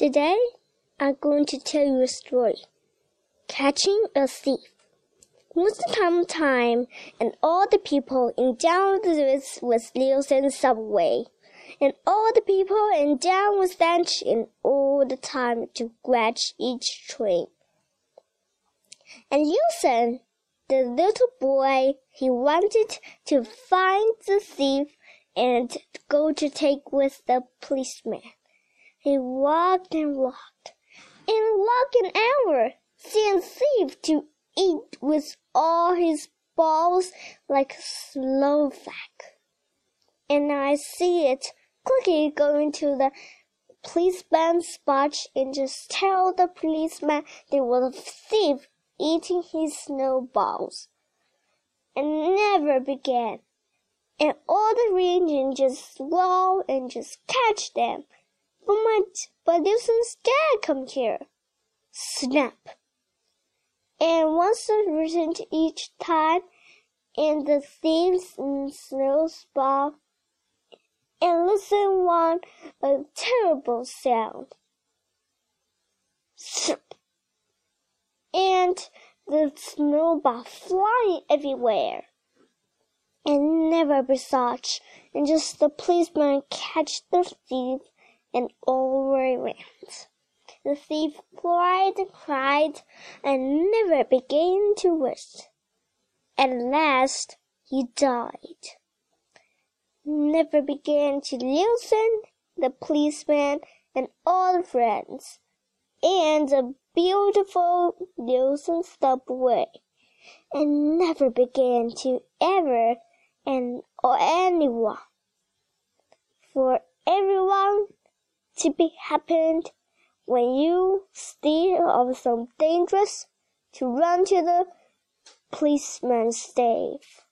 Today, I'm going to tell you a story. Catching a Thief. Once upon a time, and all the people in town was Nielsen subway, and all the people in town was dancing all the time to catch each train. And Nielsen, the little boy, he wanted to find the thief and go to take with the policeman. He walked and walked, and walked an hour, seeing thief to eat with all his balls like Slovak. And I see it quickly going to the police policeman's spot and just tell the policeman there was a thief eating his snowballs. And never began. And all the region just swallow and just catch them. But my, but Newton's dad come here. Snap. And once written each time, and the thieves and snowball, and listen one a terrible sound. Snap. And the snowball flying everywhere. And never be such, and just the policeman catch the thief and over went. The thief cried and cried and never began to rest. At last he died. Never began to listen the policeman and all the friends, and the beautiful Nielsen subway, and never began to ever and or anyone. For everyone to be happened when you steal of some dangerous to run to the policeman's safe.